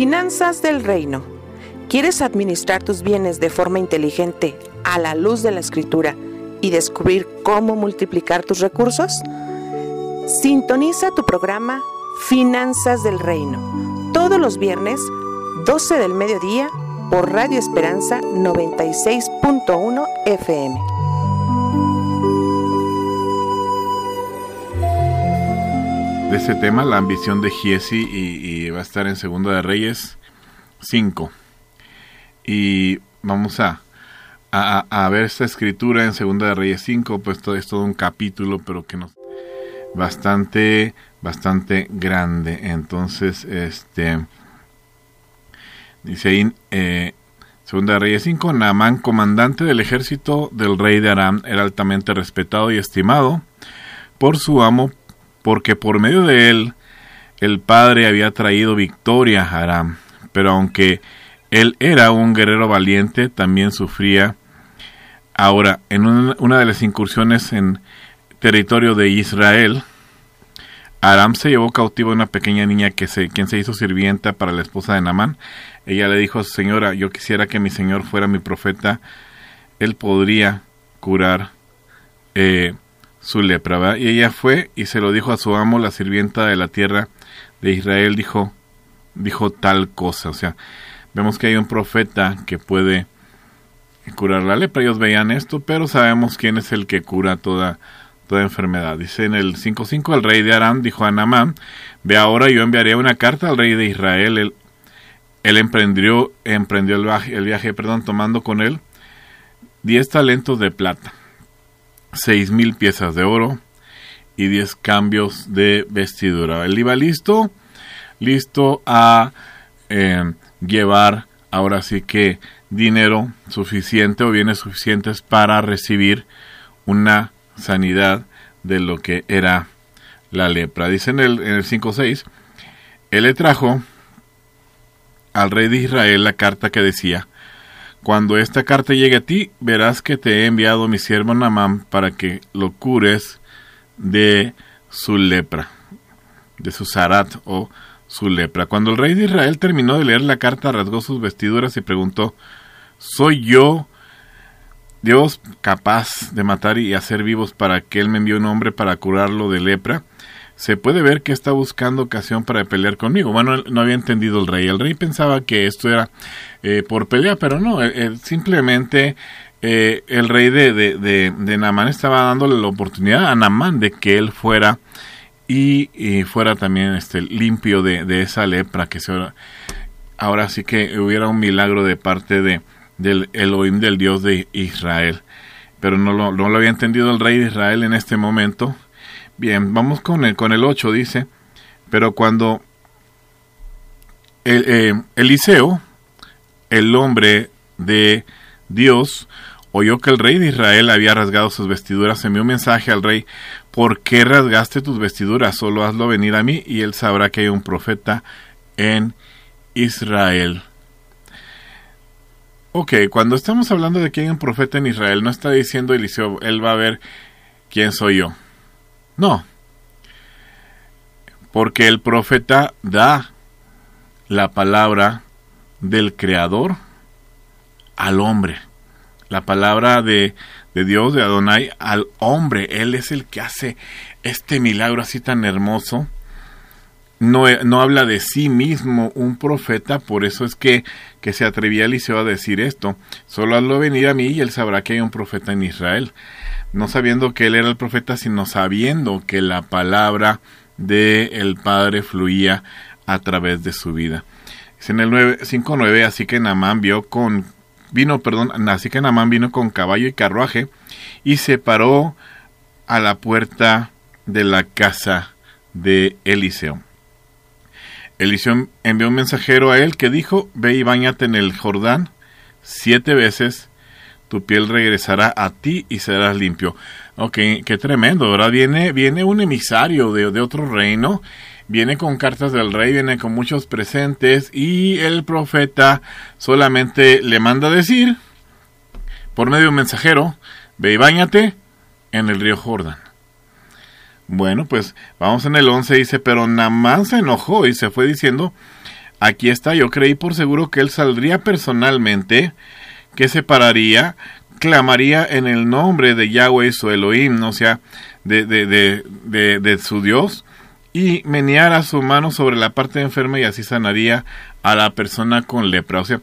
Finanzas del Reino. ¿Quieres administrar tus bienes de forma inteligente a la luz de la escritura y descubrir cómo multiplicar tus recursos? Sintoniza tu programa Finanzas del Reino todos los viernes 12 del mediodía por Radio Esperanza 96.1 FM. De ese tema, la ambición de Giesi y, va a estar en Segunda de Reyes 5. Y vamos a, a, ver esta escritura en Segunda de Reyes 5, pues todo es todo un capítulo, pero que nos bastante bastante grande. Entonces, este Dice ahí, eh, Segunda Reyes 5, Naamán, comandante del ejército del rey de Aram, era altamente respetado y estimado por su amo, porque por medio de él el padre había traído victoria a Aram. Pero aunque él era un guerrero valiente, también sufría. Ahora, en una de las incursiones en territorio de Israel, Aram se llevó cautivo a una pequeña niña que se, quien se hizo sirvienta para la esposa de Namán. Ella le dijo a su señora, yo quisiera que mi señor fuera mi profeta, él podría curar eh, su lepra. Y ella fue y se lo dijo a su amo, la sirvienta de la tierra de Israel, dijo, dijo tal cosa. O sea, vemos que hay un profeta que puede curar la lepra. Ellos veían esto, pero sabemos quién es el que cura toda toda enfermedad. Dice en el 5.5, el rey de Aram dijo a Namán, ve ahora yo enviaré una carta al rey de Israel. Él, él emprendió, emprendió el, viaje, el viaje, perdón, tomando con él 10 talentos de plata, seis mil piezas de oro y 10 cambios de vestidura. Él iba listo, listo a eh, llevar ahora sí que dinero suficiente o bienes suficientes para recibir una sanidad de lo que era la lepra. Dice en el, en el 5.6, él le trajo al rey de Israel la carta que decía, cuando esta carta llegue a ti, verás que te he enviado mi siervo Namán para que lo cures de su lepra, de su zarat o su lepra. Cuando el rey de Israel terminó de leer la carta, rasgó sus vestiduras y preguntó, ¿soy yo Dios capaz de matar y hacer vivos para que Él me envió un hombre para curarlo de lepra, se puede ver que está buscando ocasión para pelear conmigo. Bueno, no había entendido el rey. El rey pensaba que esto era eh, por pelea, pero no, simplemente eh, el rey de, de, de, Namán estaba dándole la oportunidad a Namán de que él fuera y, fuera también este, limpio de, de esa lepra que se ahora sí que hubiera un milagro de parte de, del Elohim del Dios de Israel. Pero no lo, no lo había entendido el rey de Israel en este momento. Bien, vamos con el, con el 8, dice, pero cuando eh, Eliseo, el hombre de Dios, oyó que el rey de Israel había rasgado sus vestiduras, envió un mensaje al rey, ¿por qué rasgaste tus vestiduras? Solo hazlo venir a mí y él sabrá que hay un profeta en Israel. Ok, cuando estamos hablando de que hay un profeta en Israel, no está diciendo Eliseo, él va a ver quién soy yo. No. Porque el profeta da la palabra del Creador al hombre. La palabra de, Dios, de Adonai, al hombre. Él es el que hace este milagro así tan hermoso no, no, habla de sí mismo un profeta, por eso es que, que se atrevía Eliseo a decir esto. Solo hazlo venir a mí y él sabrá que hay un profeta en Israel. No sabiendo que él era el profeta, sino sabiendo que la palabra de el Padre fluía a través de su vida. Es en el 5.9, así que Namán vio con, vino, perdón, así que Namán vino con caballo y carruaje y se paró a la puerta de la casa de Eliseo. Eliseo envió un mensajero a él que dijo, ve y bañate en el Jordán siete veces, tu piel regresará a ti y serás limpio. Ok, qué tremendo, ahora viene, viene un emisario de, de otro reino, viene con cartas del rey, viene con muchos presentes y el profeta solamente le manda decir, por medio de un mensajero, ve y bañate en el río Jordán. Bueno, pues vamos en el 11, dice, pero Namán se enojó y se fue diciendo, aquí está, yo creí por seguro que él saldría personalmente, que se pararía, clamaría en el nombre de Yahweh su Elohim, o sea, de, de, de, de, su Dios, y meneara su mano sobre la parte enferma y así sanaría a la persona con lepra. O sea,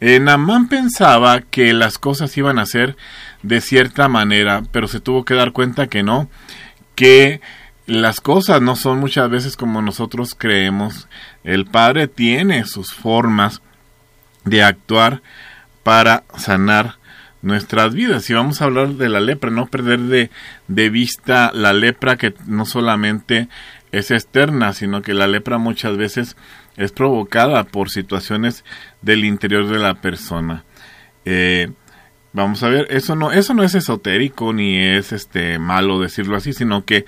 eh, Namán pensaba que las cosas iban a ser de cierta manera, pero se tuvo que dar cuenta que no, que las cosas no son muchas veces como nosotros creemos. El Padre tiene sus formas de actuar para sanar nuestras vidas. Y vamos a hablar de la lepra, no perder de, de vista la lepra que no solamente es externa, sino que la lepra muchas veces es provocada por situaciones del interior de la persona. Eh, vamos a ver, eso no, eso no es esotérico ni es este malo decirlo así, sino que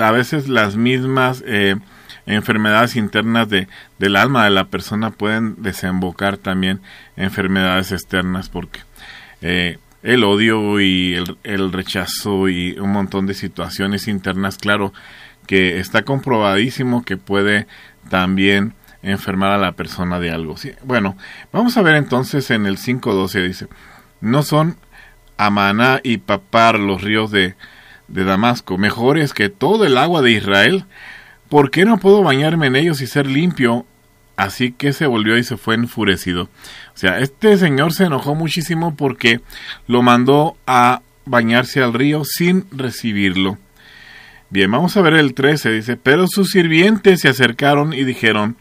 a veces las mismas eh, enfermedades internas de, del alma de la persona pueden desembocar también enfermedades externas porque eh, el odio y el, rechazo y un montón de situaciones internas, claro, que está comprobadísimo que puede también enfermar a la persona de algo. Bueno, vamos a ver entonces en el 5.12 dice, no son Amaná y Papar los ríos de, de Damasco, mejores que todo el agua de Israel. ¿Por qué no puedo bañarme en ellos y ser limpio? Así que se volvió y se fue enfurecido. O sea, este señor se enojó muchísimo porque lo mandó a bañarse al río sin recibirlo. Bien, vamos a ver el 13. Dice, pero sus sirvientes se acercaron y dijeron,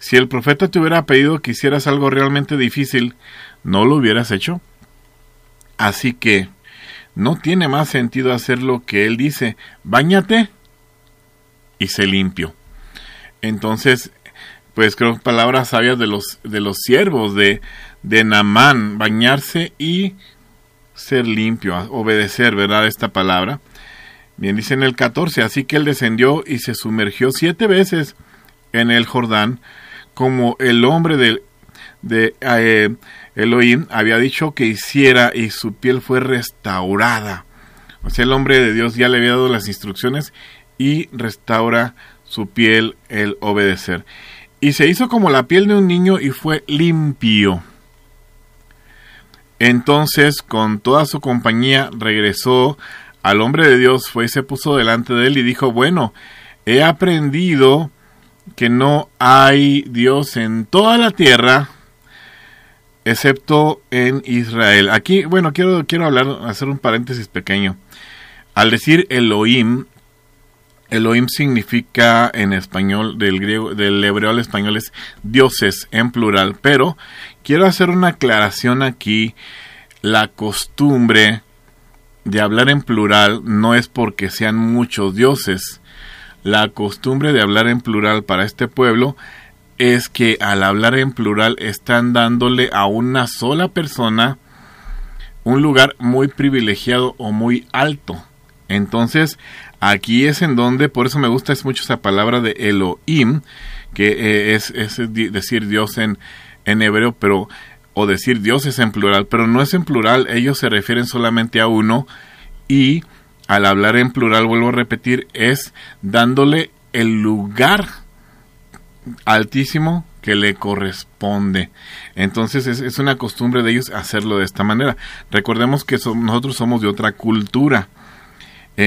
si el profeta te hubiera pedido que hicieras algo realmente difícil, ¿no lo hubieras hecho? Así que no tiene más sentido hacer lo que él dice, bañate y se limpio. Entonces, pues creo palabras sabias de los, de los siervos de, de Namán, bañarse y ser limpio, obedecer, ¿verdad? Esta palabra. Bien, dice en el 14, así que él descendió y se sumergió siete veces en el Jordán, como el hombre de, de eh, Elohim había dicho que hiciera y su piel fue restaurada. O sea, el hombre de Dios ya le había dado las instrucciones y restaura su piel el obedecer. Y se hizo como la piel de un niño y fue limpio. Entonces, con toda su compañía, regresó al hombre de Dios, fue y se puso delante de él y dijo, bueno, he aprendido que no hay Dios en toda la tierra excepto en Israel. Aquí, bueno, quiero, quiero hablar, hacer un paréntesis pequeño. Al decir Elohim, Elohim significa en español, del griego, del hebreo al español es dioses en plural, pero quiero hacer una aclaración aquí. La costumbre de hablar en plural no es porque sean muchos dioses. La costumbre de hablar en plural para este pueblo es que al hablar en plural están dándole a una sola persona un lugar muy privilegiado o muy alto. Entonces, aquí es en donde, por eso me gusta es mucho esa palabra de Elohim, que eh, es, decir Dios en, en hebreo, pero o decir Dios es en plural, pero no es en plural, ellos se refieren solamente a uno y al hablar en plural, vuelvo a repetir, es dándole el lugar altísimo que le corresponde. Entonces es, una costumbre de ellos hacerlo de esta manera. Recordemos que nosotros somos de otra cultura.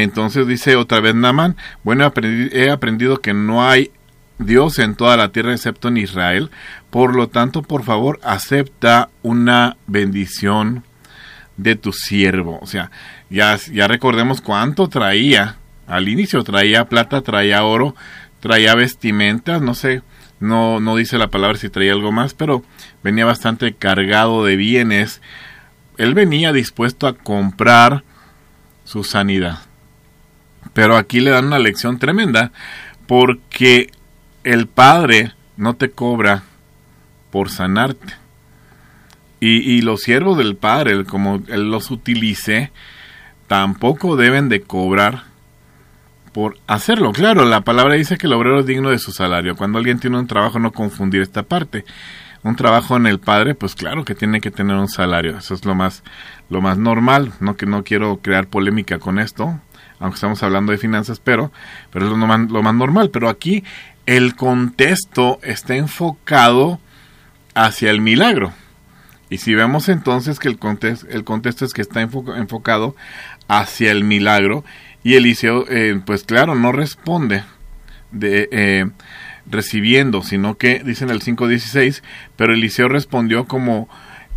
Entonces dice otra vez Naman, bueno, he aprendido que no hay Dios en toda la tierra excepto en Israel. Por lo tanto, por favor, acepta una bendición de tu siervo. O sea, ya, ya recordemos cuánto traía. Al inicio traía plata, traía oro, traía vestimentas, no sé, no, no dice la palabra si traía algo más, pero venía bastante cargado de bienes. Él venía dispuesto a comprar su sanidad. Pero aquí le dan una lección tremenda, porque el Padre no te cobra por sanarte. Y, y los siervos del Padre, como Él los utilice, tampoco deben de cobrar por hacerlo. Claro, la palabra dice que el obrero es digno de su salario. Cuando alguien tiene un trabajo, no confundir esta parte. Un trabajo en el padre, pues claro que tiene que tener un salario. Eso es lo más, lo más normal. No que no quiero crear polémica con esto. Aunque estamos hablando de finanzas, pero, pero es lo más, normal. Pero aquí el contexto está enfocado hacia el milagro. Y si vemos entonces que el contexto, es que está enfocado hacia el milagro, y Eliseo, eh, pues claro, no responde de, eh, recibiendo, sino que dice en el 5.16, pero Eliseo respondió como,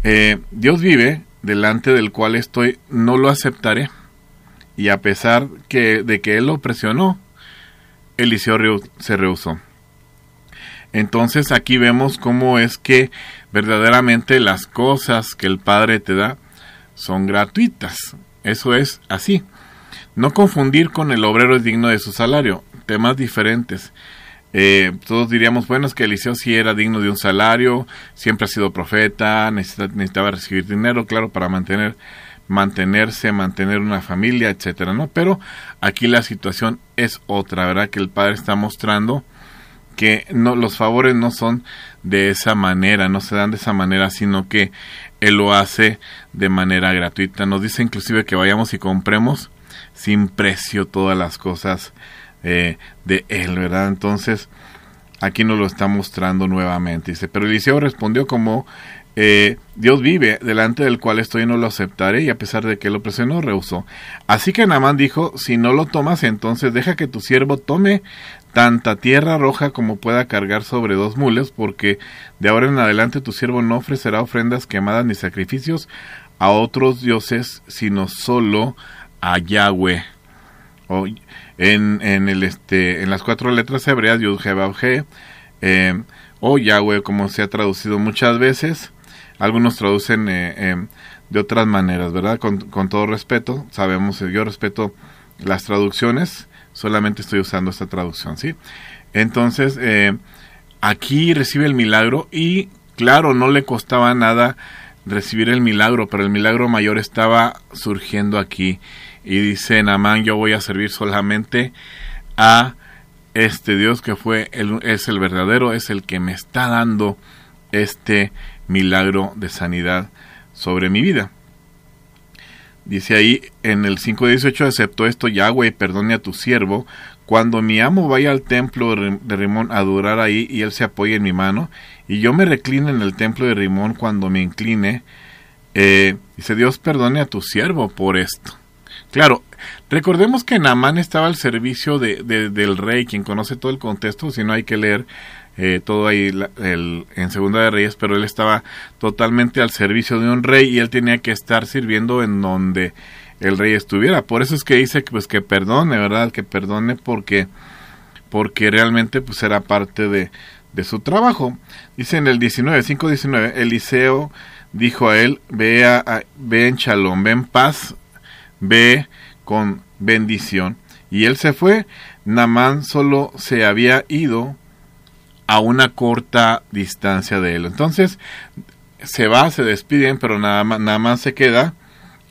eh, Dios vive, delante del cual estoy, no lo aceptaré. Y a pesar que, de que él lo presionó, Eliseo se rehusó. Entonces aquí vemos cómo es que verdaderamente las cosas que el Padre te da son gratuitas. Eso es así. No confundir con el obrero es digno de su salario. Temas diferentes. Eh, todos diríamos, bueno, es que Eliseo sí era digno de un salario, siempre ha sido profeta, necesitaba recibir dinero, claro, para mantener, mantenerse, mantener una familia, etcétera, ¿no? Pero aquí la situación es otra, ¿verdad? Que el Padre está mostrando que no, los favores no son de esa manera, no se dan de esa manera, sino que Él lo hace de manera gratuita. Nos dice inclusive que vayamos y compremos sin precio todas las cosas eh, de él, ¿verdad? Entonces, aquí nos lo está mostrando nuevamente. Dice, pero Eliseo respondió como, eh, Dios vive, delante del cual estoy no lo aceptaré, y a pesar de que lo presionó, rehusó. Así que Naamán dijo, si no lo tomas, entonces deja que tu siervo tome tanta tierra roja como pueda cargar sobre dos mules, porque de ahora en adelante tu siervo no ofrecerá ofrendas quemadas ni sacrificios a otros dioses, sino solo a Yahweh. O en, en, el, este, en las cuatro letras hebreas, Yud, He, o Yahweh, como se ha traducido muchas veces. Algunos traducen eh, eh, de otras maneras, ¿verdad? Con, con, todo respeto, sabemos, yo respeto las traducciones, solamente estoy usando esta traducción, ¿sí? Entonces, aquí recibe el milagro y, claro, no le costaba nada recibir el milagro, pero el milagro mayor estaba surgiendo aquí y dice Namán, yo voy a servir solamente a este Dios que fue el, es el verdadero, es el que me está dando este milagro de sanidad sobre mi vida. Dice ahí en el 5.18, aceptó esto Yahweh, perdone a tu siervo, cuando mi amo vaya al templo de Rimón a adorar ahí y él se apoye en mi mano, y yo me recline en el templo de Rimón cuando me incline, eh, dice Dios perdone a tu siervo por esto. Claro, recordemos que Namán estaba al servicio de, del rey, quien conoce todo el contexto, si no hay que leer eh, todo ahí en Segunda de Reyes, pero él estaba totalmente al servicio de un rey y él tenía que estar sirviendo en donde el rey estuviera. Por eso es que dice pues que perdone, ¿verdad? Que perdone porque porque realmente pues era parte de, de su trabajo. Dice en el 19, 5.19, Eliseo dijo a él, ve, a, ve en Shalom, ve en paz ve con bendición. Y él se fue. Namán solo se había ido a una corta distancia de él. Entonces se va, se despiden, pero nada más, nada más se queda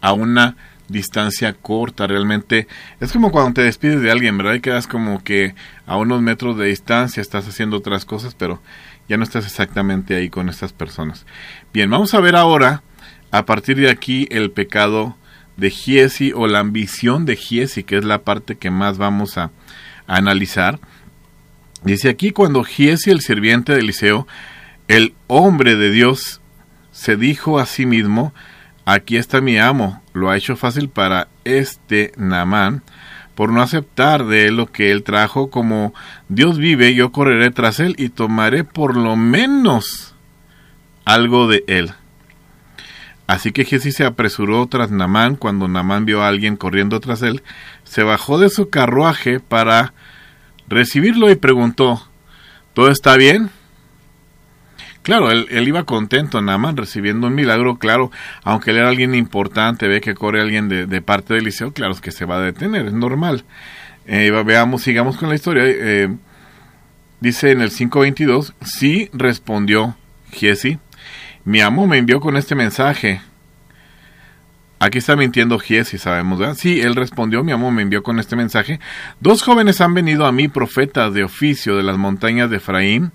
a una distancia corta. Realmente es como cuando te despides de alguien, ¿verdad? Y quedas como que a unos metros de distancia estás haciendo otras cosas, pero ya no estás exactamente ahí con estas personas. Bien, vamos a ver ahora, a partir de aquí, el pecado de Giesi o la ambición de Giesi, que es la parte que más vamos a, analizar. Dice aquí cuando Giesi, el sirviente de Eliseo, el hombre de Dios, se dijo a sí mismo, aquí está mi amo, lo ha hecho fácil para este Naamán, por no aceptar de él lo que él trajo, como Dios vive, yo correré tras él y tomaré por lo menos algo de él. Así que Giesi se apresuró tras Namán. Cuando Namán vio a alguien corriendo tras él, se bajó de su carruaje para recibirlo y preguntó, ¿todo está bien? Claro, él, iba contento, Namán, recibiendo un milagro, claro, aunque él era alguien importante, ve que corre alguien de, parte del liceo, claro, es que se va a detener, es normal. Eh, veamos, sigamos con la historia. Eh, dice en el 5.22, sí respondió Giesi, mi amo me envió con este mensaje. Aquí está mintiendo Giesi, sabemos, ¿verdad? Sí, él respondió, mi amo me envió con este mensaje. Dos jóvenes han venido a mí, profetas de oficio de las montañas de Efraín.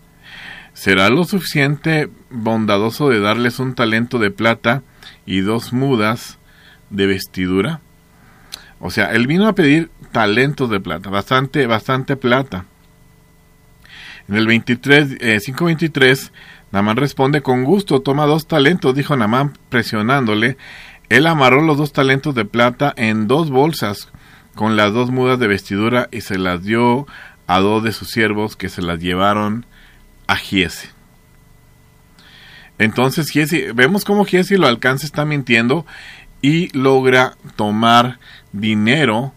¿Será lo suficiente bondadoso de darles un talento de plata y dos mudas de vestidura? O sea, él vino a pedir talentos de plata, bastante, bastante plata. En el 23, 5.23, eh, Namán responde, con gusto, toma dos talentos, dijo Namán presionándole. Él amarró los dos talentos de plata en dos bolsas con las dos mudas de vestidura y se las dio a dos de sus siervos que se las llevaron a Giese. Entonces Giesi, vemos cómo Giesi lo alcanza, está mintiendo y logra tomar dinero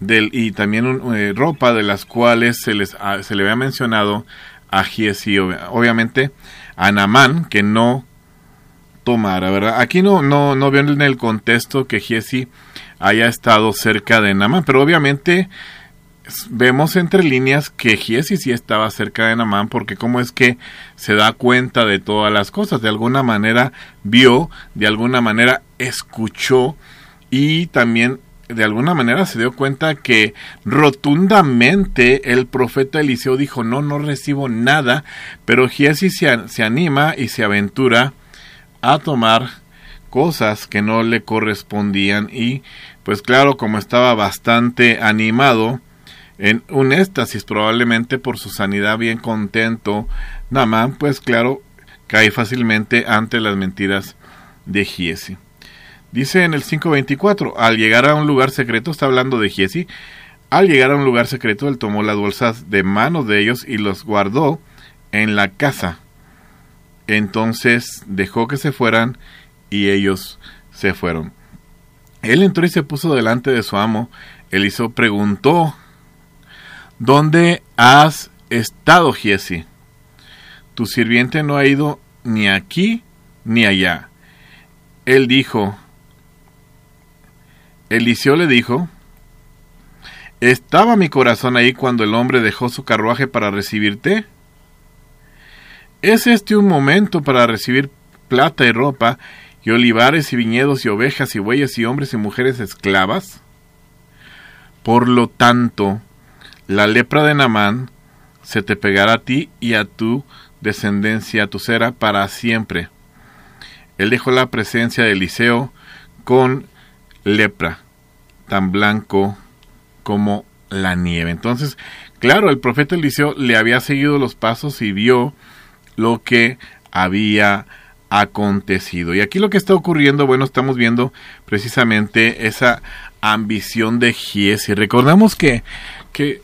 y también eh, ropa de las cuales se, les, se le había mencionado a Giesi, obviamente a Namán, que no tomara, ¿verdad? Aquí no, no, no en el contexto que Giesi haya estado cerca de Namán, pero obviamente vemos entre líneas que Giesi sí estaba cerca de Namán porque cómo es que se da cuenta de todas las cosas, de alguna manera vio, de alguna manera escuchó y también de alguna manera se dio cuenta que rotundamente el profeta Eliseo dijo no, no recibo nada, pero Giesi se, se anima y se aventura a tomar cosas que no le correspondían y pues claro como estaba bastante animado en un éxtasis probablemente por su sanidad bien contento Namán pues claro cae fácilmente ante las mentiras de Giesi. Dice en el 524 al llegar a un lugar secreto está hablando de Giesi al llegar a un lugar secreto él tomó las bolsas de manos de ellos y los guardó en la casa entonces dejó que se fueran y ellos se fueron él entró y se puso delante de su amo Eliseo preguntó ¿Dónde has estado, Giesi? Tu sirviente no ha ido ni aquí ni allá. Él dijo, Eliseo le dijo, ¿estaba mi corazón ahí cuando el hombre dejó su carruaje para recibirte? ¿Es este un momento para recibir plata y ropa, y olivares y viñedos y ovejas y bueyes y hombres y mujeres esclavas? Por lo tanto, la lepra de Namán se te pegará a ti y a tu descendencia, a tu cera, para siempre. Él dejó la presencia de Eliseo con lepra, tan blanco como la nieve. Entonces, claro, el profeta Eliseo le había seguido los pasos y vio lo que había acontecido. Y aquí lo que está ocurriendo, bueno, estamos viendo precisamente esa ambición de Giesi. Recordamos que que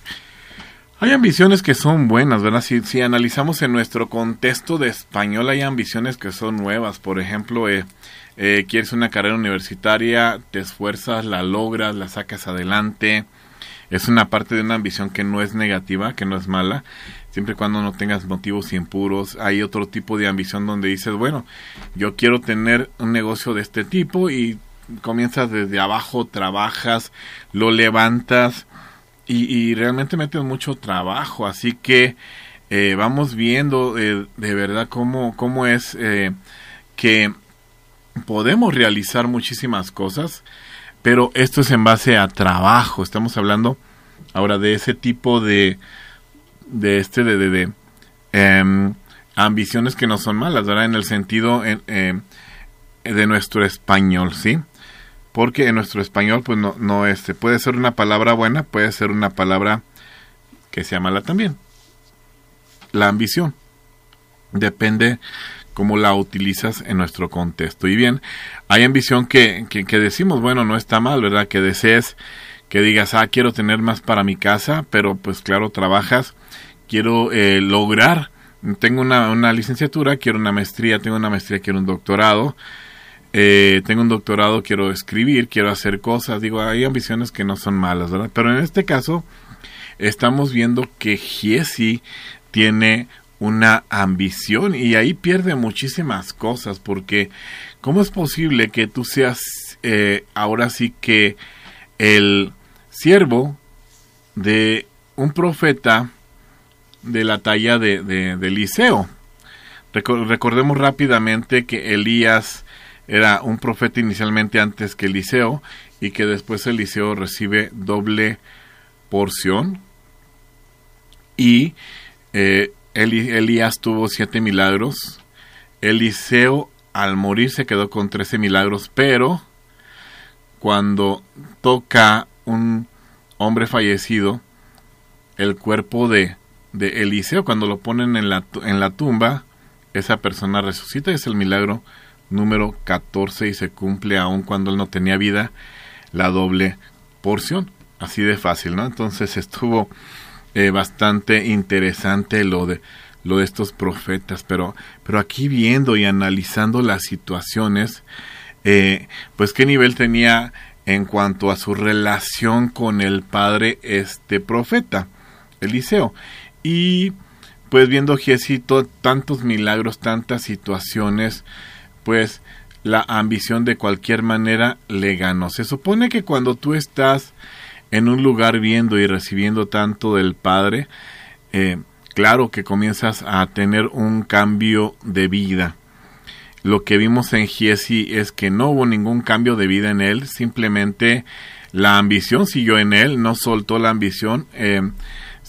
hay ambiciones que son buenas, ¿verdad? Si, si, analizamos en nuestro contexto de español, hay ambiciones que son nuevas. Por ejemplo, eh, eh, quieres una carrera universitaria, te esfuerzas, la logras, la sacas adelante. Es una parte de una ambición que no es negativa, que no es mala, siempre y cuando no tengas motivos impuros. Hay otro tipo de ambición donde dices, bueno, yo quiero tener un negocio de este tipo y comienzas desde abajo, trabajas, lo levantas, y, realmente meten mucho trabajo, así que eh, vamos viendo eh, de verdad cómo, cómo es eh, que podemos realizar muchísimas cosas, pero esto es en base a trabajo, estamos hablando ahora de ese tipo de, de este, de, de, em, ambiciones que no son malas, ¿verdad? En el sentido de nuestro español, ¿sí? porque en nuestro español pues no, no este, puede ser una palabra buena, puede ser una palabra que sea mala también. La ambición depende cómo la utilizas en nuestro contexto. Y bien, hay ambición que, que, decimos, bueno, no está mal, ¿verdad? Que desees, que digas, ah, quiero tener más para mi casa, pero pues claro, trabajas, quiero eh, lograr, tengo una, una licenciatura, quiero una maestría, tengo una maestría, quiero un doctorado, eh, tengo un doctorado, quiero escribir, quiero hacer cosas, digo, hay ambiciones que no son malas, ¿verdad? Pero en este caso estamos viendo que Giesi tiene una ambición y ahí pierde muchísimas cosas porque ¿cómo es posible que tú seas eh, ahora sí que el siervo de un profeta de la talla de, de, de Eliseo? recordemos rápidamente que Elías era un profeta inicialmente antes que Eliseo y que después Eliseo recibe doble porción y eh, Elías tuvo siete milagros Eliseo al morir se quedó con trece milagros pero cuando toca un, hombre fallecido, el cuerpo de, de Eliseo, cuando lo ponen en la, en la tumba, esa persona resucita, es el milagro número 14 y se cumple aun cuando él no tenía vida, la doble porción. Así de fácil, ¿no? Entonces estuvo eh, bastante interesante lo de lo de estos profetas, pero, pero aquí viendo y analizando las situaciones, eh, pues qué nivel tenía en cuanto a su relación con el padre este profeta, Eliseo. Y pues viendo Giesito tantos milagros, tantas situaciones, pues la ambición de cualquier manera le ganó. Se supone que cuando tú estás en un lugar viendo y recibiendo tanto del Padre, eh, claro que comienzas a tener un cambio de vida. Lo que vimos en Giesi es que no hubo ningún cambio de vida en él, simplemente la ambición siguió en él, no soltó la ambición, eh,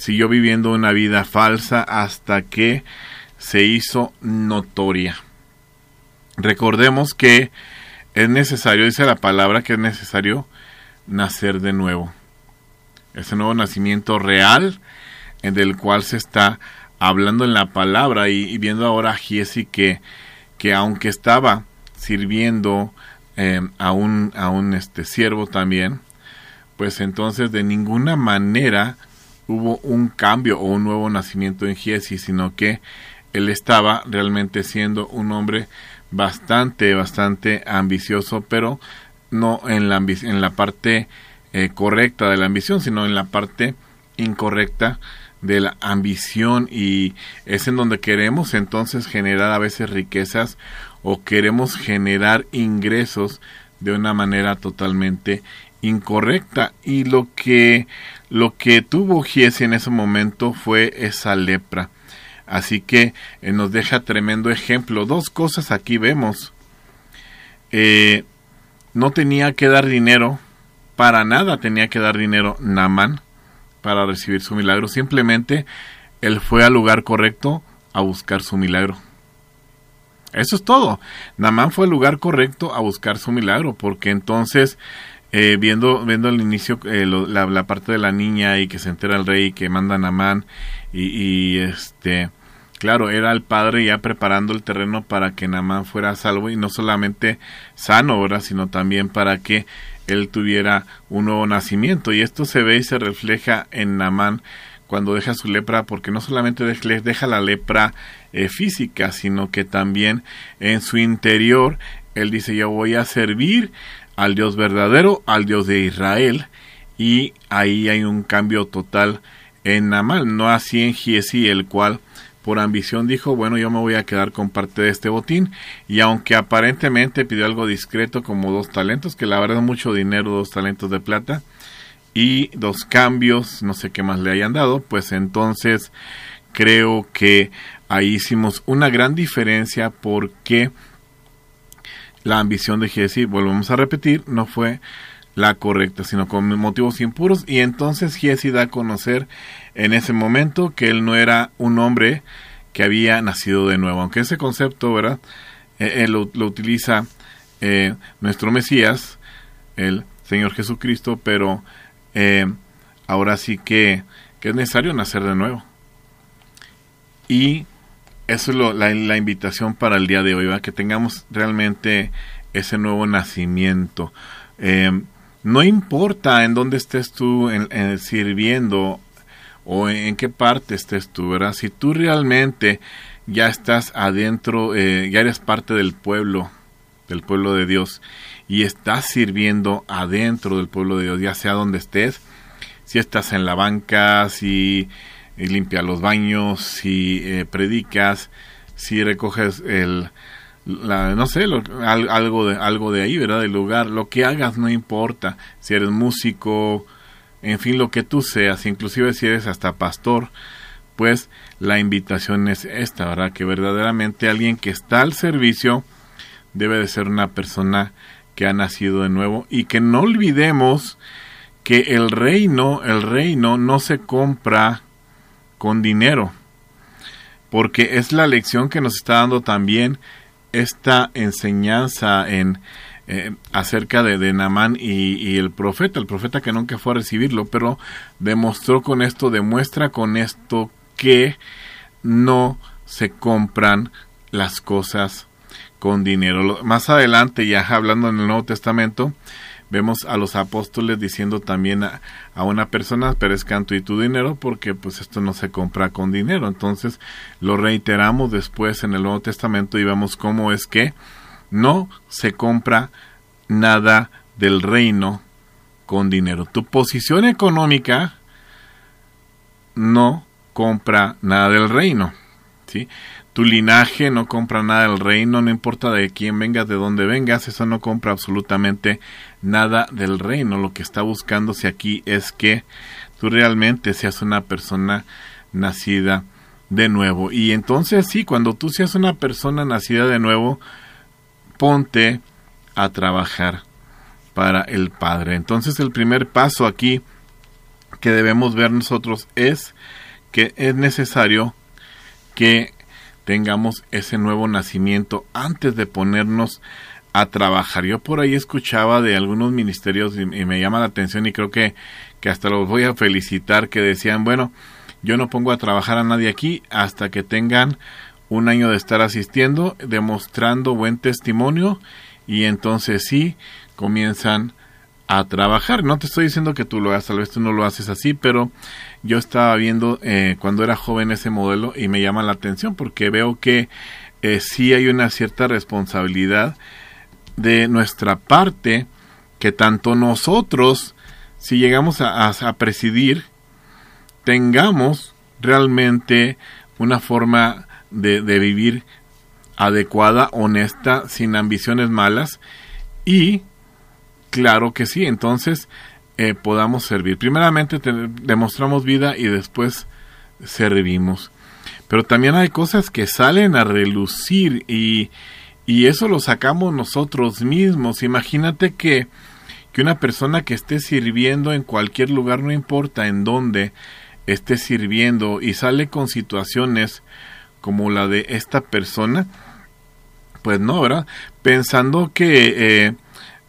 siguió viviendo una vida falsa hasta que se hizo notoria. Recordemos que es necesario, dice la palabra, que es necesario nacer de nuevo. Ese nuevo nacimiento real en del cual se está hablando en la palabra y, viendo ahora a Giesi que, que aunque estaba sirviendo eh, a un, a un este, siervo también, pues entonces de ninguna manera hubo un cambio o un nuevo nacimiento en Giesi, sino que él estaba realmente siendo un hombre bastante, bastante ambicioso, pero no en la, en la parte eh, correcta de la ambición, sino en la parte incorrecta de la ambición. Y es en donde queremos entonces generar a veces riquezas o queremos generar ingresos de una manera totalmente incorrecta. Y lo que lo que tuvo Giesi en ese momento fue esa lepra Así que eh, nos deja tremendo ejemplo. Dos cosas aquí vemos. Eh, no tenía que dar dinero, para nada tenía que dar dinero Naman para recibir su milagro. Simplemente él fue al lugar correcto a buscar su milagro. Eso es todo. Namán fue al lugar correcto a buscar su milagro, porque entonces, eh, viendo, viendo al inicio la, parte de la niña y que se entera el rey que manda a Namán y, y este Claro, era el padre ya preparando el terreno para que Namán fuera salvo y no solamente sano, ahora, sino también para que él tuviera un nuevo nacimiento. Y esto se ve y se refleja en Namán cuando deja su lepra, porque no solamente deja la lepra eh, física, sino que también en su interior él dice yo voy a servir al Dios verdadero, al Dios de Israel, y ahí hay un cambio total en Namán, no así en Giesi, el cual por ambición dijo, bueno, yo me voy a quedar con parte de este botín. Y aunque aparentemente pidió algo discreto como dos talentos, que la verdad es mucho dinero, dos talentos de plata, y dos cambios, no sé qué más le hayan dado, pues entonces creo que ahí hicimos una gran diferencia porque la ambición de Jesse, volvemos a repetir, no fue la correcta, sino con motivos impuros. Y entonces Jesse da a conocer en ese momento que él no era un hombre que había nacido de nuevo. Aunque ese concepto, ¿verdad? Eh, él lo, utiliza eh, nuestro Mesías, el Señor Jesucristo, pero eh, ahora sí que, que, es necesario nacer de nuevo. Y eso es lo, la, invitación para el día de hoy, ¿verdad? que tengamos realmente ese nuevo nacimiento. no importa en dónde estés tú en, sirviendo o en qué parte estés tú, ¿verdad? Si tú realmente ya estás adentro, eh, ya eres parte del pueblo, del pueblo de Dios, y estás sirviendo adentro del pueblo de Dios, ya sea donde estés, si estás en la banca, si eh, limpias los baños, si eh, predicas, si recoges el, no sé, algo, de, algo de ahí, ¿verdad? Del lugar, lo que hagas no importa, si eres músico, en fin, lo que tú seas, inclusive si eres hasta pastor, pues la invitación es esta, ¿verdad? Que verdaderamente alguien que está al servicio debe de ser una persona que ha nacido de nuevo y que no olvidemos que el reino, el reino no se compra con dinero, porque es la lección que nos está dando también esta enseñanza en eh, acerca de, de Namán y, y, el profeta, el profeta que nunca fue a recibirlo, pero demostró con esto, demuestra con esto que no se compran las cosas con dinero. Más adelante, ya hablando en el Nuevo Testamento, vemos a los apóstoles diciendo también a, una persona, perezcan tú y tu dinero, porque pues esto no se compra con dinero. Entonces lo reiteramos después en el Nuevo Testamento y vemos cómo es que no se compra nada del reino con dinero. Tu posición económica no compra nada del reino. ¿sí? Tu linaje no compra nada del reino, no importa de quién vengas, de dónde vengas, eso no compra absolutamente nada del reino. Lo que está buscándose aquí es que tú realmente seas una persona nacida de nuevo. Y entonces sí, cuando tú seas una persona nacida de nuevo, ponte a trabajar para el Padre. Entonces el primer paso aquí que debemos ver nosotros es que es necesario que tengamos ese nuevo nacimiento antes de ponernos a trabajar. Yo por ahí escuchaba de algunos ministerios y, me llama la atención y creo que, que hasta los voy a felicitar que decían, bueno, yo no pongo a trabajar a nadie aquí hasta que tengan un año de estar asistiendo, demostrando buen testimonio y entonces sí comienzan a trabajar. No te estoy diciendo que tú lo hagas, tal vez tú no lo haces así, pero yo estaba viendo eh, cuando era joven ese modelo y me llama la atención porque veo que eh, sí hay una cierta responsabilidad de nuestra parte que tanto nosotros, si llegamos a, a presidir, tengamos realmente una forma de, de, vivir adecuada, honesta, sin ambiciones malas y claro que sí, entonces eh, podamos servir. Primeramente demostramos vida y después servimos. Pero también hay cosas que salen a relucir y, y eso lo sacamos nosotros mismos. Imagínate que, que una persona que esté sirviendo en cualquier lugar, no importa en dónde esté sirviendo y sale con situaciones como la de esta persona, pues no, ¿verdad? Pensando que eh,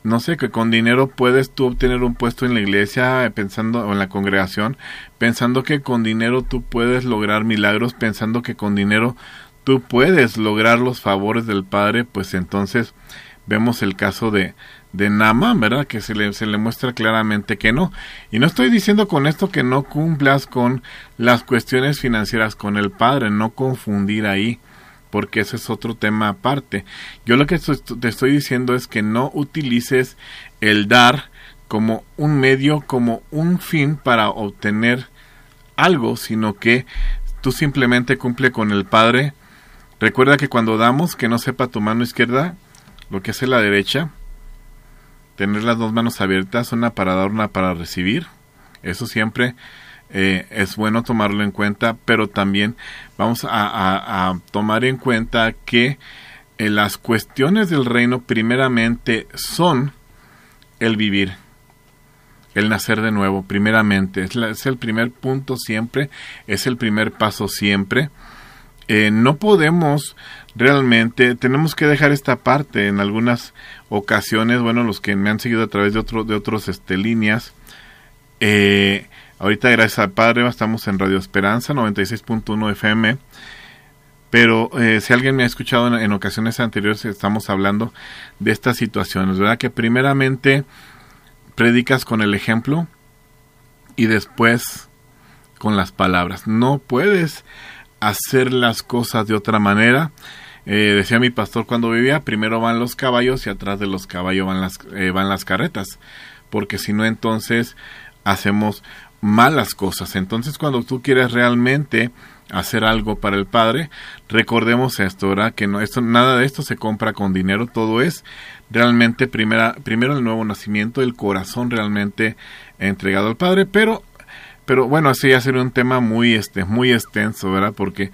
no sé, que con dinero puedes tú obtener un puesto en la iglesia, pensando, o en la congregación, pensando que con dinero tú puedes lograr milagros, pensando que con dinero tú puedes lograr los favores del Padre, pues entonces vemos el caso de, de ¿verdad? Que se le, se le muestra claramente que no. Y no estoy diciendo con esto que no cumplas con las cuestiones financieras con el Padre, no confundir ahí porque ese es otro tema aparte. Yo lo que te estoy diciendo es que no utilices el dar como un medio, como un fin para obtener algo, sino que tú simplemente cumple con el Padre. Recuerda que cuando damos, que no sepa tu mano izquierda lo que hace la derecha, tener las dos manos abiertas, una para dar, una para recibir. Eso siempre eh, es bueno tomarlo en cuenta, pero también vamos a, tomar en cuenta que eh, las cuestiones del reino primeramente son el vivir, el nacer de nuevo, primeramente. Es, el primer punto siempre, es el primer paso siempre. Eh, no podemos realmente, tenemos que dejar esta parte en algunas ocasiones, bueno, los que me han seguido a través de, otro, de otros este, líneas, eh, Ahorita, gracias al Padre, estamos en Radio Esperanza 96.1 FM. Pero eh, si alguien me ha escuchado en, en, ocasiones anteriores, estamos hablando de estas situaciones, ¿verdad? Que primeramente predicas con el ejemplo y después con las palabras. No puedes hacer las cosas de otra manera. Eh, decía mi pastor cuando vivía, primero van los caballos y atrás de los caballos van las, eh, van las carretas. Porque si no, entonces hacemos malas cosas. Entonces, cuando tú quieres realmente hacer algo para el Padre, recordemos esto, ¿verdad? Que no, esto, nada de esto se compra con dinero, todo es realmente primera, primero el nuevo nacimiento, el corazón realmente entregado al Padre, pero, pero bueno, así ya sería un tema muy, este, muy extenso, ¿verdad? Porque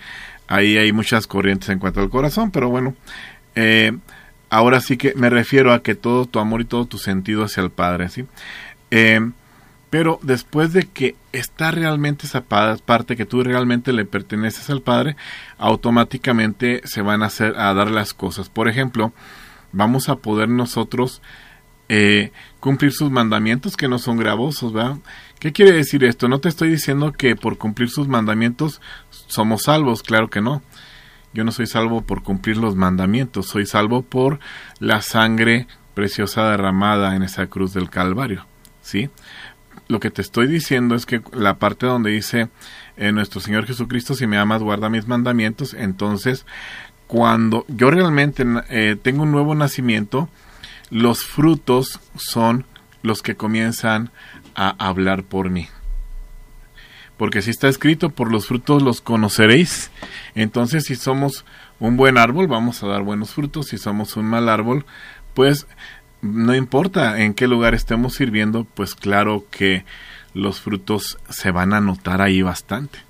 ahí hay muchas corrientes en cuanto al corazón, pero bueno, eh, ahora sí que me refiero a que todo tu amor y todo tu sentido hacia el Padre, ¿sí? Eh, pero después de que está realmente esa parte que tú realmente le perteneces al Padre, automáticamente se van a hacer a dar las cosas. Por ejemplo, vamos a poder nosotros eh, cumplir sus mandamientos que no son gravosos, ¿verdad? ¿Qué quiere decir esto? No te estoy diciendo que por cumplir sus mandamientos somos salvos, claro que no. Yo no soy salvo por cumplir los mandamientos, soy salvo por la sangre preciosa derramada en esa cruz del Calvario, ¿sí? Lo que te estoy diciendo es que la parte donde dice eh, nuestro Señor Jesucristo, si me amas, guarda mis mandamientos, entonces cuando yo realmente eh, tengo un nuevo nacimiento, los frutos son los que comienzan a hablar por mí. Porque si está escrito, por los frutos los conoceréis. Entonces, si somos un buen árbol, vamos a dar buenos frutos. Si somos un mal árbol, pues no importa en qué lugar estemos sirviendo, pues claro que los frutos se van a notar ahí bastante.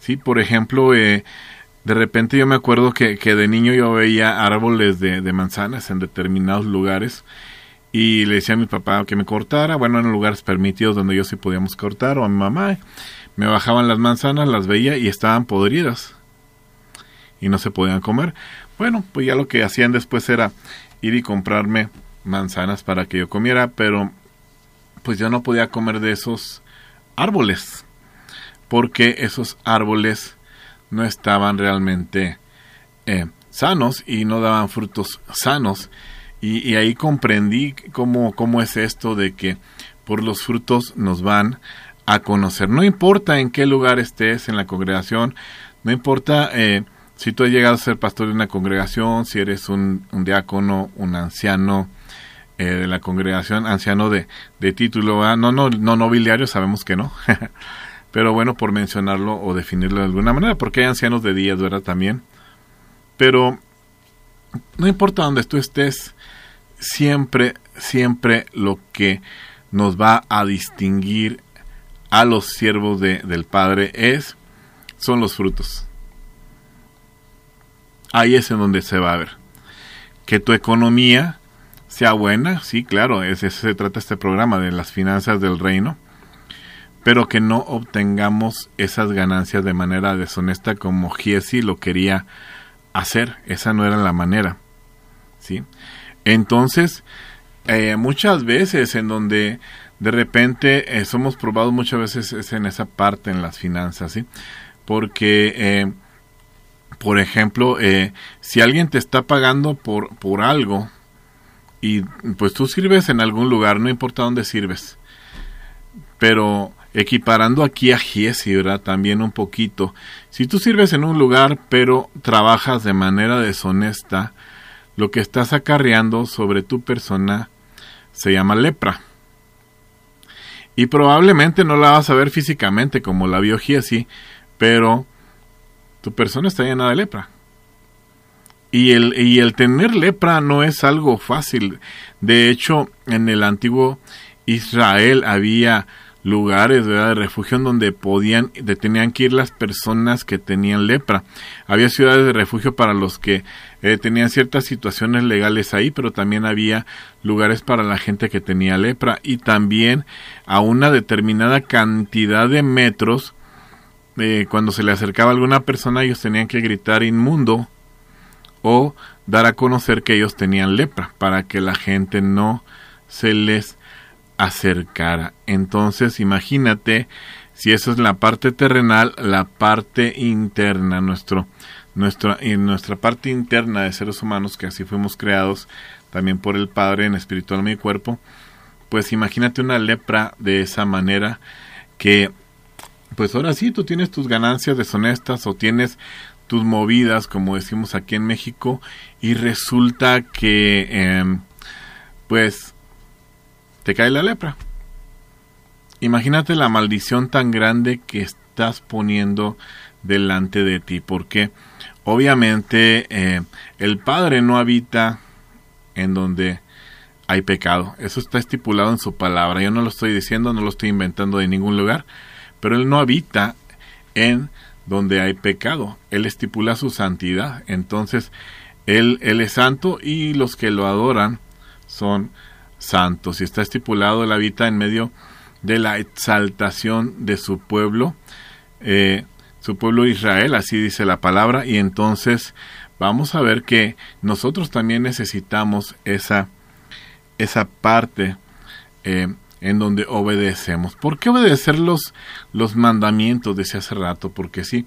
Sí, por ejemplo, eh, de repente yo me acuerdo que, de niño yo veía árboles de, manzanas en determinados lugares y le decía a mi papá que me cortara, bueno, en lugares permitidos donde yo sí podíamos cortar, o a mi mamá, me bajaban las manzanas, las veía y estaban podridas y no se podían comer. Bueno, pues ya lo que hacían después era ir y comprarme manzanas para que yo comiera, pero pues yo no podía comer de esos árboles, porque esos árboles no estaban realmente eh, sanos y no daban frutos sanos. Y, ahí comprendí cómo, cómo es esto de que por los frutos nos van a conocer. No importa en qué lugar estés en la congregación, no importa eh, si tú has llegado a ser pastor de una congregación, si eres un, diácono, un anciano eh, de la congregación, anciano de, de título, no, no, no nobiliario, sabemos que no. pero bueno, por mencionarlo o definirlo de alguna manera, porque hay ancianos de días, ¿verdad? También. Pero no importa donde tú estés, siempre, siempre lo que nos va a distinguir a los siervos de, del Padre es, son los frutos. Ahí es en donde se va a ver. Que tu economía sea buena, sí, claro, es, eso se trata este programa de las finanzas del reino pero que no obtengamos esas ganancias de manera deshonesta como Giesi lo quería hacer. Esa no era la manera. ¿sí? Entonces, eh, muchas veces en donde de repente eh, somos probados muchas veces es en esa parte en las finanzas, ¿sí? Porque, eh, por ejemplo, si alguien te está pagando por, por algo y pues tú sirves en algún lugar, no importa dónde sirves, pero equiparando aquí a Giesi, ¿verdad? También un poquito. Si tú sirves en un lugar, pero trabajas de manera deshonesta, lo que estás acarreando sobre tu persona se llama lepra. Y probablemente no la vas a ver físicamente como la vio Giesi, pero tu persona está llena de lepra. Y el, y el tener lepra no es algo fácil. De hecho, en el antiguo Israel había lugares de refugio en donde podían tenían que ir las personas que tenían lepra. Había ciudades de refugio para los que eh, tenían ciertas situaciones legales ahí, pero también había lugares para la gente que tenía lepra y también a una determinada cantidad de metros eh, cuando se le acercaba alguna persona ellos tenían que gritar inmundo o dar a conocer que ellos tenían lepra para que la gente no se les acercara. Entonces, imagínate si eso es la parte terrenal, la parte interna, nuestro, nuestra, en nuestra parte interna de seres humanos, que así fuimos creados también por el Padre en espiritual mi cuerpo, pues imagínate una lepra de esa manera que, pues ahora sí, tú tienes tus ganancias deshonestas o tienes tus movidas, como decimos aquí en México, y resulta que, em, pues, te cae la lepra. Imagínate la maldición tan grande que estás poniendo delante de ti, porque obviamente eh, el Padre no habita en donde hay pecado. Eso está estipulado en su palabra. Yo no lo estoy diciendo, no lo estoy inventando de ningún lugar, pero Él no habita en donde hay pecado. Él estipula su santidad. Entonces, Él, es santo y los que lo adoran son y está estipulado la vida en medio de la exaltación de su pueblo, eh, su pueblo Israel, así dice la palabra, y entonces vamos a ver que nosotros también necesitamos esa, esa parte eh, en donde obedecemos. ¿Por qué obedecer los, los mandamientos? Decía hace rato, porque sí,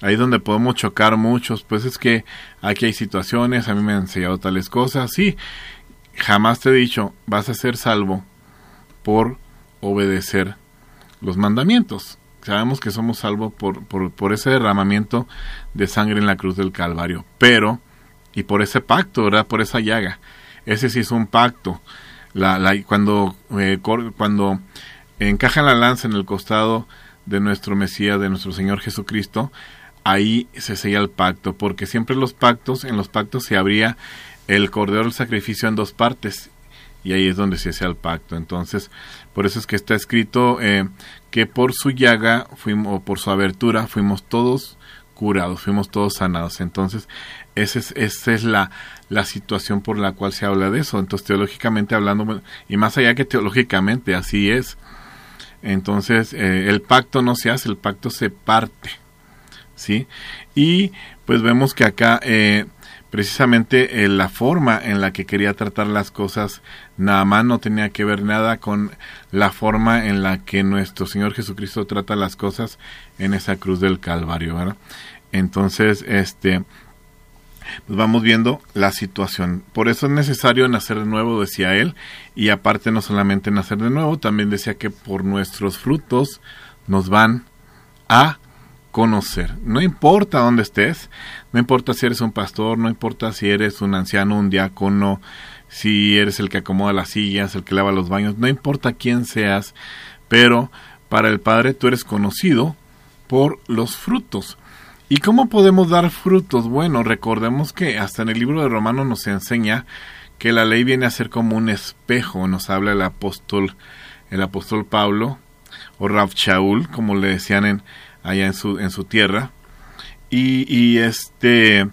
ahí donde podemos chocar muchos, pues es que aquí hay situaciones, a mí me han enseñado tales cosas, sí, jamás te he dicho, vas a ser salvo por obedecer los mandamientos. Sabemos que somos salvos por, por, ese derramamiento de sangre en la cruz del Calvario, pero, y por ese pacto, ¿verdad? Por esa llaga. Ese sí es un pacto. La, la, cuando, eh, cuando encajan la lanza en el costado de nuestro Mesías, de nuestro Señor Jesucristo, ahí se sella el pacto, porque siempre los pactos, en los pactos se abría el cordero del sacrificio en dos partes, y ahí es donde se hacía el pacto. Entonces, por eso es que está escrito eh, que por su llaga fuimos, o por su abertura fuimos todos curados, fuimos todos sanados. Entonces, esa es, esa es la, la situación por la cual se habla de eso. Entonces, teológicamente hablando, y más allá que teológicamente, así es. Entonces, eh, el pacto no se hace, el pacto se parte. ¿Sí? Y pues vemos que acá eh, precisamente eh, la forma en la que quería tratar las cosas nada más no tenía que ver nada con la forma en la que nuestro Señor Jesucristo trata las cosas en esa cruz del Calvario, ¿verdad? Entonces, este, pues vamos viendo la situación. Por eso es necesario nacer de nuevo, decía él, y aparte no solamente nacer de nuevo, también decía que por nuestros frutos nos van a conocer. No importa dónde estés, no importa si eres un pastor, no importa si eres un anciano, un diácono, si eres el que acomoda las sillas, el que lava los baños, no importa quién seas, pero para el Padre tú eres conocido por los frutos. ¿Y cómo podemos dar frutos? Bueno, recordemos que hasta en el libro de Romanos nos enseña que la ley viene a ser como un espejo, nos habla el apóstol, el apóstol Pablo, o Rav Shaul, como le decían en, allá en su, en su tierra. Y, este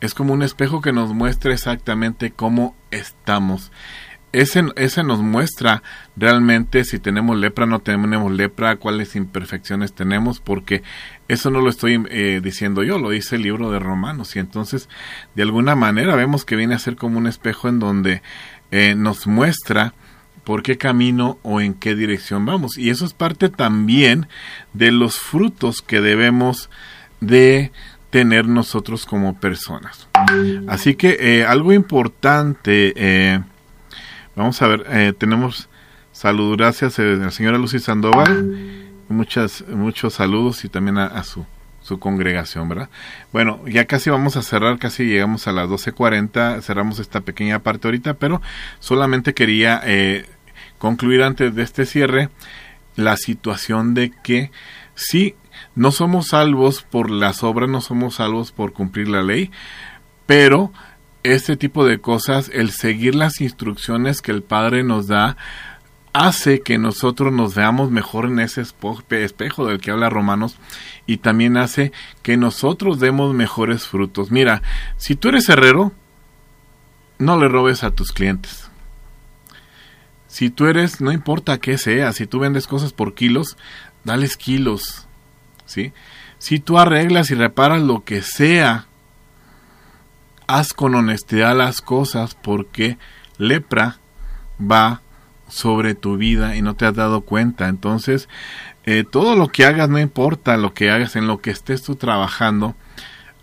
es como un espejo que nos muestra exactamente cómo estamos ese, ese nos muestra realmente si tenemos lepra, no tenemos lepra, cuáles imperfecciones tenemos, porque eso no lo estoy eh, diciendo yo, lo dice el libro de Romanos. Y entonces, de alguna manera, vemos que viene a ser como un espejo en donde eh, nos muestra por qué camino o en qué dirección vamos. Y eso es parte también de los frutos que debemos de tener nosotros como personas. Así que eh, algo importante Vamos a ver, eh, tenemos saludos, gracias a la señora Lucy Sandoval, muchas, muchos saludos y también a, su, su congregación, ¿verdad? Bueno, ya casi vamos a cerrar, casi llegamos a las 12.40, cerramos esta pequeña parte ahorita, pero solamente quería eh, concluir antes de este cierre la situación de que sí, no somos salvos por las obras, no somos salvos por cumplir la ley, pero este tipo de cosas, el seguir las instrucciones que el Padre nos da, hace que nosotros nos veamos mejor en ese espejo del que habla Romanos y también hace que nosotros demos mejores frutos. Mira, si tú eres herrero, no le robes a tus clientes. Si tú eres, no importa qué sea, si tú vendes cosas por kilos, dales kilos. ¿Sí? Si tú arreglas y reparas lo que sea haz con honestidad las cosas porque lepra va sobre tu vida y no te has dado cuenta. Entonces, eh, todo lo que hagas, no importa lo que hagas, en lo que estés tú trabajando,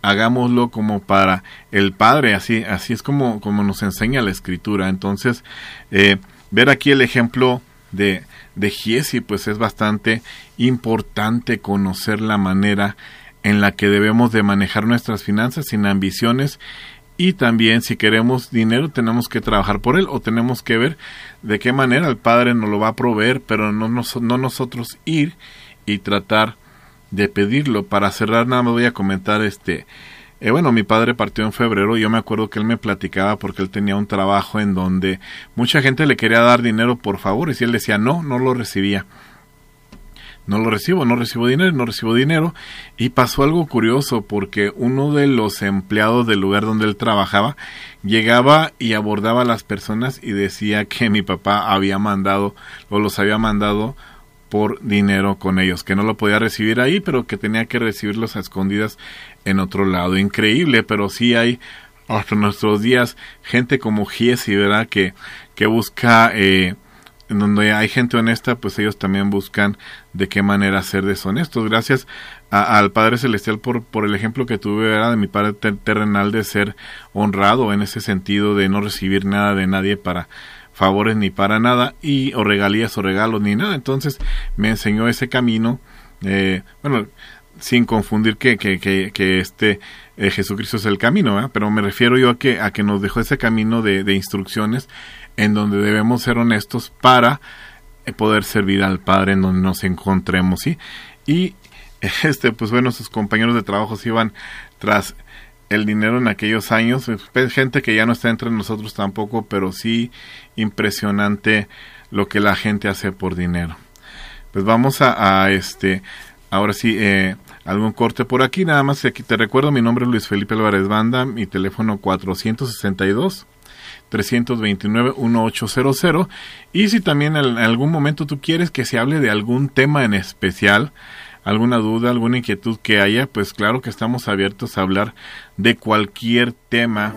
hagámoslo como para el Padre, así, así es como, como nos enseña la Escritura. Entonces, eh, ver aquí el ejemplo de, de Giesi, pues es bastante importante conocer la manera en la que debemos de manejar nuestras finanzas sin ambiciones y también si queremos dinero tenemos que trabajar por él o tenemos que ver de qué manera el Padre nos lo va a proveer, pero no, no nosotros ir y tratar de pedirlo. Para cerrar nada más voy a comentar este... Eh, bueno, mi padre partió en febrero y yo me acuerdo que él me platicaba porque él tenía un trabajo en donde mucha gente le quería dar dinero por favor y él decía no, no lo recibía no lo recibo, no recibo dinero, no recibo dinero. Y pasó algo curioso porque uno de los empleados del lugar donde él trabajaba llegaba y abordaba a las personas y decía que mi papá había mandado o los había mandado por dinero con ellos, que no lo podía recibir ahí, pero que tenía que recibirlos a escondidas en otro lado. Increíble, pero sí hay hasta nuestros días gente como Giesi, ¿verdad? Que, que busca, eh, en donde hay gente honesta, pues ellos también buscan de qué manera ser deshonestos. Gracias al Padre Celestial por, por el ejemplo que tuve de mi Padre terrenal de ser honrado en ese sentido de no recibir nada de nadie para favores ni para nada y o regalías o regalos ni nada. Entonces me enseñó ese camino, eh, bueno, sin confundir que, que, que, que este eh, Jesucristo es el camino, pero me refiero yo a que, a que nos dejó ese camino de, de instrucciones en donde debemos ser honestos para eh, poder servir al Padre en donde nos encontremos, ¿sí? Y este, pues bueno, sus compañeros de trabajo se iban tras el dinero en aquellos años. Pues, gente que ya no está entre nosotros tampoco, pero sí impresionante lo que la gente hace por dinero. Pues vamos a, este, ahora sí, eh, algún corte por aquí. Nada más aquí te recuerdo, mi nombre es Luis Felipe Álvarez Banda, mi teléfono 462. 329-1800 y si también en algún momento tú quieres que se hable de algún tema en especial, alguna duda, alguna inquietud que haya, pues claro que estamos abiertos a hablar de cualquier tema.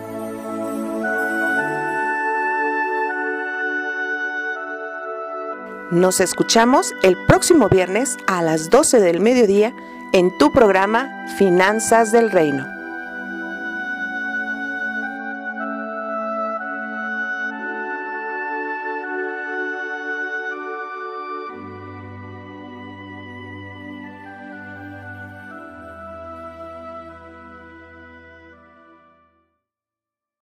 Nos escuchamos el próximo viernes a las 12 del mediodía en tu programa Finanzas del Reino.